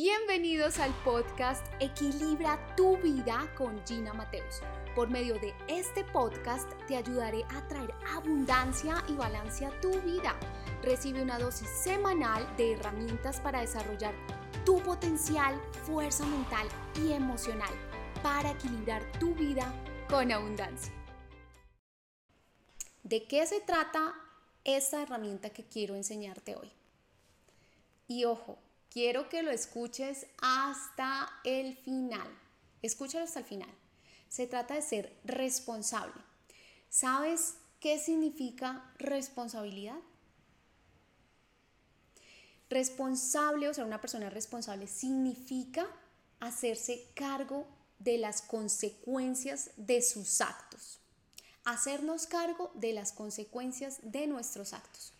Bienvenidos al podcast Equilibra tu vida con Gina Mateus. Por medio de este podcast te ayudaré a traer abundancia y balance a tu vida. Recibe una dosis semanal de herramientas para desarrollar tu potencial, fuerza mental y emocional para equilibrar tu vida con abundancia. ¿De qué se trata esta herramienta que quiero enseñarte hoy? Y ojo, quiero que lo escuches hasta el final. Escúchalo hasta el final. Se trata de ser responsable. ¿Sabes qué significa responsabilidad? Responsable, o sea, una persona responsable significa hacerse cargo de las consecuencias de sus actos. Hacernos cargo de las consecuencias de nuestros actos.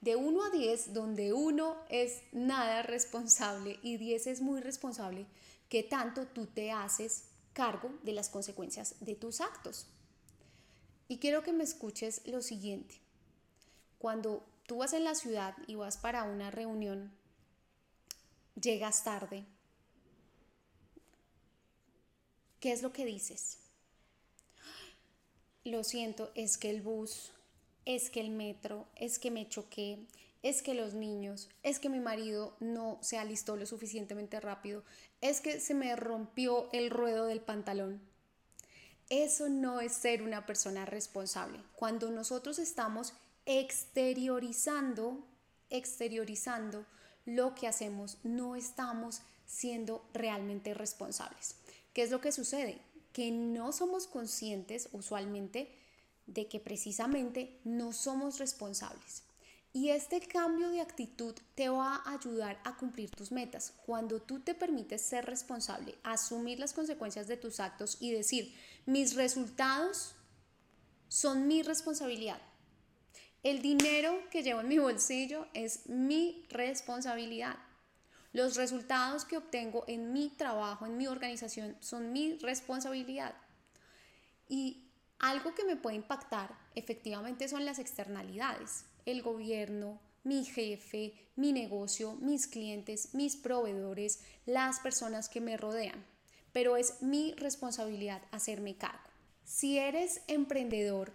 De 1 a 10, donde 1 es nada responsable y 10 es muy responsable, ¿qué tanto tú te haces cargo de las consecuencias de tus actos? Y quiero que me escuches lo siguiente. Cuando tú vas en la ciudad y vas para una reunión, llegas tarde, ¿qué es lo que dices? Lo siento, es que el bus es que el metro, es que me choqué, es que los niños, es que mi marido no se alistó lo suficientemente rápido, es que se me rompió el ruedo del pantalón. Eso no es ser una persona responsable. Cuando nosotros estamos exteriorizando, exteriorizando lo que hacemos, no estamos siendo realmente responsables. ¿Qué es lo que sucede? Que no somos conscientes usualmente de que precisamente no somos responsables. Y este cambio de actitud te va a ayudar a cumplir tus metas. Cuando tú te permites ser responsable, asumir las consecuencias de tus actos y decir, mis resultados son mi responsabilidad. El dinero que llevo en mi bolsillo es mi responsabilidad. Los resultados que obtengo en mi trabajo, en mi organización, son mi responsabilidad. Y algo que me puede impactar efectivamente son las externalidades, el gobierno, mi jefe, mi negocio, mis clientes, mis proveedores, las personas que me rodean. Pero es mi responsabilidad hacerme cargo. Si eres emprendedor,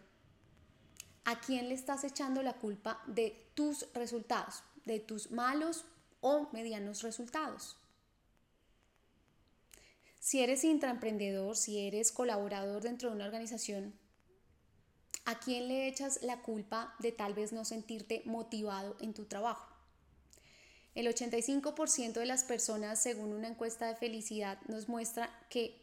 ¿a quién le estás echando la culpa de tus resultados, de tus malos o medianos resultados? Si eres intraemprendedor, si eres colaborador dentro de una organización, ¿a quién le echas la culpa de tal vez no sentirte motivado en tu trabajo? El 85% de las personas, según una encuesta de felicidad, nos muestra que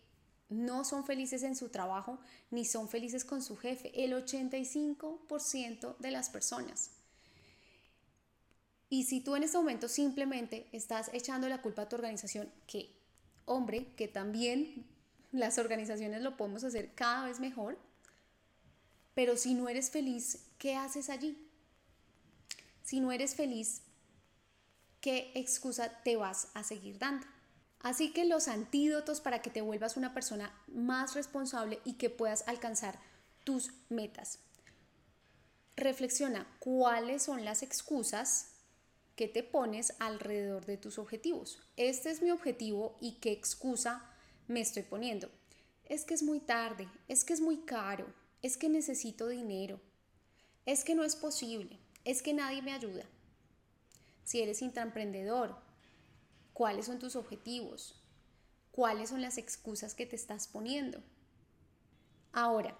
no son felices en su trabajo ni son felices con su jefe. El 85% de las personas. Y si tú en este momento simplemente estás echando la culpa a tu organización, que hombre, que también las organizaciones lo podemos hacer cada vez mejor, pero si no eres feliz, ¿qué haces allí? Si no eres feliz, ¿qué excusa te vas a seguir dando? Así que los antídotos para que te vuelvas una persona más responsable y que puedas alcanzar tus metas. Reflexiona cuáles son las excusas que te pones alrededor de tus objetivos. Este es mi objetivo y qué excusa me estoy poniendo. Es que es muy tarde, es que es muy caro, es que necesito dinero, es que no es posible, es que nadie me ayuda. Si eres intraemprendedor, ¿cuáles son tus objetivos? ¿Cuáles son las excusas que te estás poniendo? Ahora,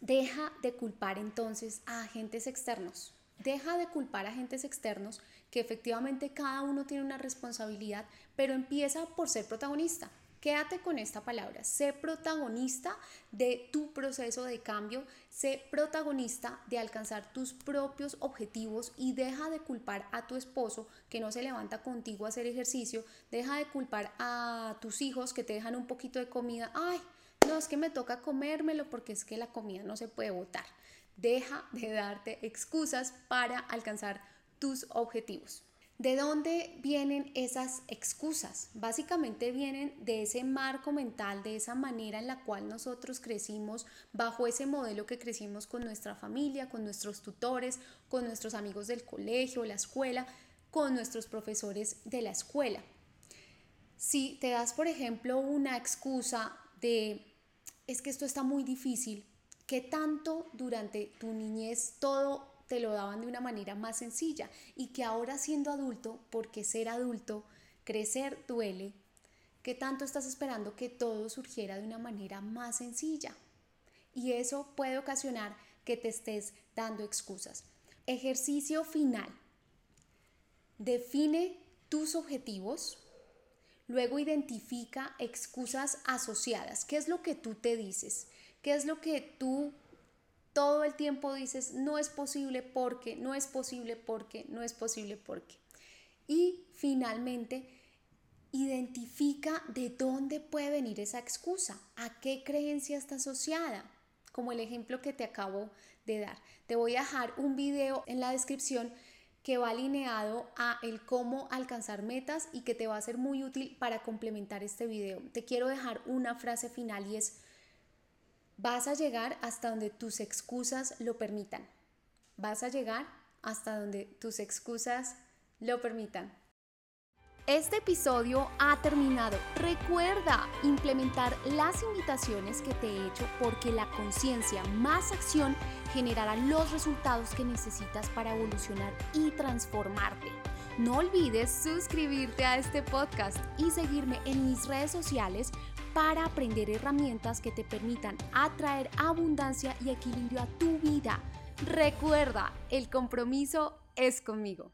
deja de culpar entonces a agentes externos. Deja de culpar a agentes externos que efectivamente cada uno tiene una responsabilidad, pero empieza por ser protagonista. Quédate con esta palabra, sé protagonista de tu proceso de cambio, sé protagonista de alcanzar tus propios objetivos y deja de culpar a tu esposo que no se levanta contigo a hacer ejercicio, deja de culpar a tus hijos que te dejan un poquito de comida, ay, no, es que me toca comérmelo porque es que la comida no se puede botar. Deja de darte excusas para alcanzar tus objetivos. ¿De dónde vienen esas excusas? Básicamente vienen de ese marco mental, de esa manera en la cual nosotros crecimos, bajo ese modelo que crecimos con nuestra familia, con nuestros tutores, con nuestros amigos del colegio, la escuela, con nuestros profesores de la escuela. Si te das, por ejemplo, una excusa de, es que esto está muy difícil, ¿qué tanto durante tu niñez todo te lo daban de una manera más sencilla y que ahora siendo adulto, porque ser adulto, crecer duele, ¿qué tanto estás esperando que todo surgiera de una manera más sencilla? Y eso puede ocasionar que te estés dando excusas. Ejercicio final. Define tus objetivos, luego identifica excusas asociadas. ¿Qué es lo que tú te dices? ¿Qué es lo que tú todo el tiempo dices, no es posible porque, no es posible porque, no es posible porque? Y finalmente, identifica de dónde puede venir esa excusa, a qué creencia está asociada, como el ejemplo que te acabo de dar. Te voy a dejar un video en la descripción que va alineado a el cómo alcanzar metas y que te va a ser muy útil para complementar este video. Te quiero dejar una frase final y es, vas a llegar hasta donde tus excusas lo permitan. Vas a llegar hasta donde tus excusas lo permitan. Este episodio ha terminado. Recuerda implementar las invitaciones que te he hecho porque la conciencia más acción generará los resultados que necesitas para evolucionar y transformarte. No olvides suscribirte a este podcast y seguirme en mis redes sociales para aprender herramientas que te permitan atraer abundancia y equilibrio a tu vida. Recuerda, el compromiso es conmigo.